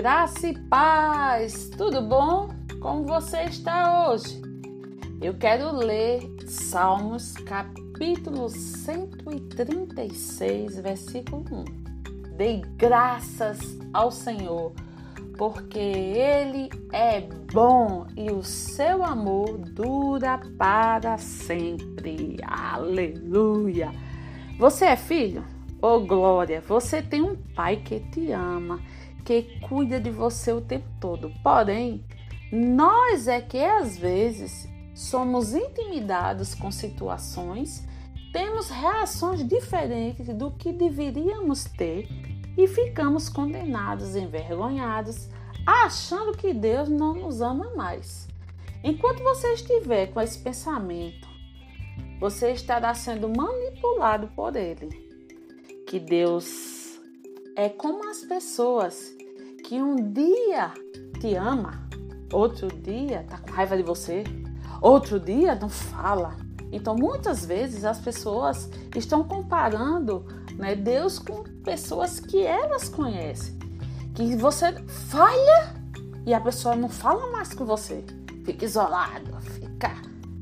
Graça e paz, tudo bom? Como você está hoje? Eu quero ler Salmos capítulo 136, versículo 1. Dei graças ao Senhor, porque Ele é bom e o seu amor dura para sempre. Aleluia! Você é filho? Oh glória, você tem um pai que te ama, que cuida de você o tempo todo. Porém, nós é que às vezes somos intimidados com situações, temos reações diferentes do que deveríamos ter e ficamos condenados, envergonhados, achando que Deus não nos ama mais. Enquanto você estiver com esse pensamento, você estará sendo manipulado por ele que Deus é como as pessoas que um dia te ama, outro dia tá com raiva de você, outro dia não fala. Então, muitas vezes as pessoas estão comparando né, Deus com pessoas que elas conhecem. Que você falha e a pessoa não fala mais com você. Fica isolado, fica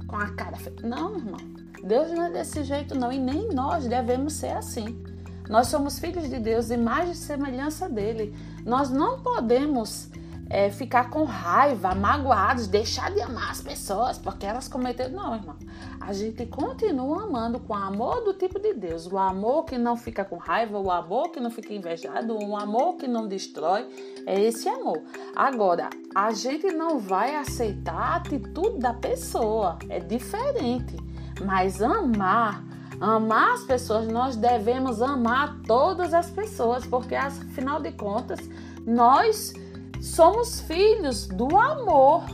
com a cara. Não, irmão. Deus não é desse jeito, não. E nem nós devemos ser assim. Nós somos filhos de Deus, imagem e semelhança dele. Nós não podemos é, ficar com raiva, magoados, deixar de amar as pessoas porque elas cometeram. Não, irmão. A gente continua amando com amor do tipo de Deus. O amor que não fica com raiva, o amor que não fica invejado, o amor que não destrói. É esse amor. Agora, a gente não vai aceitar a atitude da pessoa. É diferente. Mas amar Amar as pessoas, nós devemos amar todas as pessoas, porque afinal de contas, nós somos filhos do amor.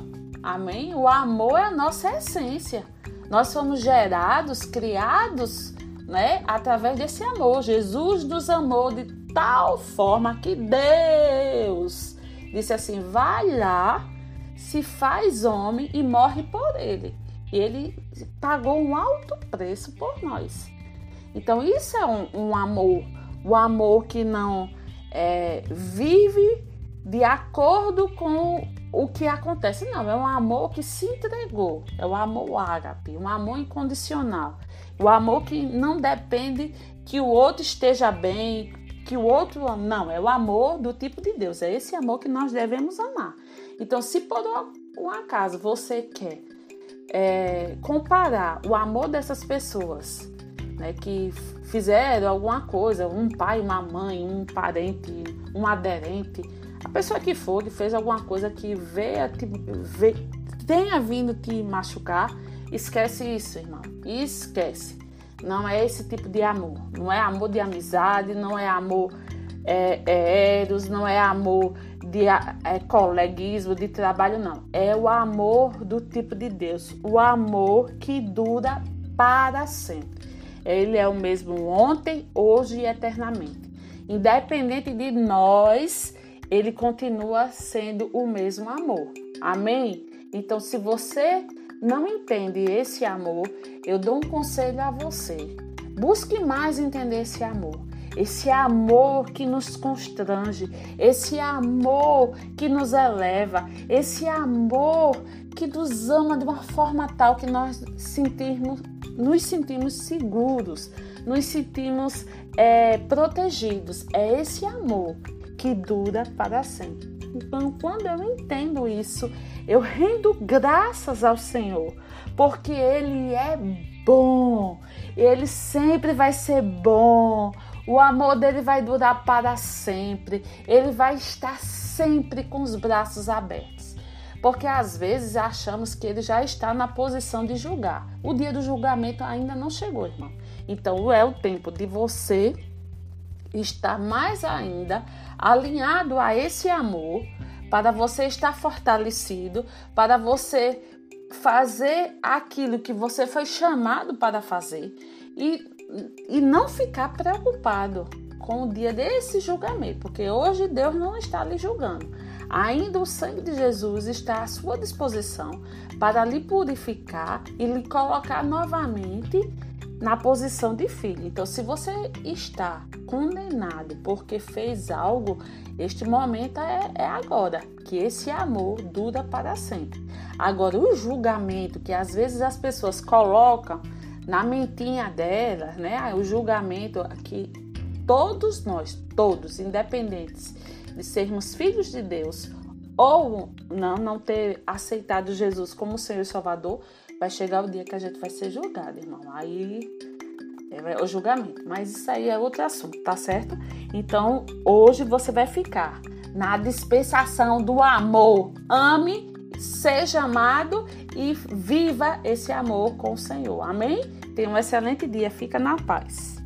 Amém? O amor é a nossa essência. Nós somos gerados, criados, né, através desse amor. Jesus nos amou de tal forma que Deus disse assim: vai lá, se faz homem e morre por ele ele pagou um alto preço por nós. Então, isso é um, um amor, o amor que não é, vive de acordo com o que acontece. Não, é um amor que se entregou, é o amor ágape, um amor incondicional. O amor que não depende que o outro esteja bem, que o outro. Não, é o amor do tipo de Deus. É esse amor que nós devemos amar. Então, se por um acaso você quer é, comparar o amor dessas pessoas né, que fizeram alguma coisa, um pai, uma mãe, um parente, um aderente, a pessoa que for, que fez alguma coisa que veio, te, veio, tenha vindo te machucar, esquece isso, irmão. Esquece. Não é esse tipo de amor. Não é amor de amizade, não é amor é, é eros, não é amor de é, coleguismo, de trabalho, não. É o amor do tipo de Deus, o amor que dura para sempre. Ele é o mesmo ontem, hoje e eternamente. Independente de nós, ele continua sendo o mesmo amor. Amém? Então, se você não entende esse amor, eu dou um conselho a você. Busque mais entender esse amor esse amor que nos constrange, esse amor que nos eleva, esse amor que nos ama de uma forma tal que nós sentirmos, nos sentimos seguros, nos sentimos é, protegidos. É esse amor que dura para sempre. Então, quando eu entendo isso, eu rendo graças ao Senhor, porque Ele é bom, Ele sempre vai ser bom. O amor dele vai durar para sempre. Ele vai estar sempre com os braços abertos. Porque às vezes achamos que ele já está na posição de julgar. O dia do julgamento ainda não chegou, irmão. Então é o tempo de você estar mais ainda alinhado a esse amor, para você estar fortalecido, para você fazer aquilo que você foi chamado para fazer e e não ficar preocupado com o dia desse julgamento, porque hoje Deus não está lhe julgando. Ainda o sangue de Jesus está à sua disposição para lhe purificar e lhe colocar novamente na posição de filho. Então, se você está condenado porque fez algo, este momento é, é, agora, que esse amor dura para sempre. Agora, o julgamento que às vezes as pessoas colocam na mentinha delas, né? O julgamento que todos nós, todos, independentes de sermos filhos de Deus ou não, não ter aceitado Jesus como Senhor e Salvador, vai chegar o dia que a gente vai ser julgado, irmão. Aí é o julgamento. Mas isso aí é outro assunto, tá certo? Então, hoje você vai ficar na dispensação do amor. Ame, seja amado e viva esse amor com o Senhor. Amém? Tenha um excelente dia. Fica na paz.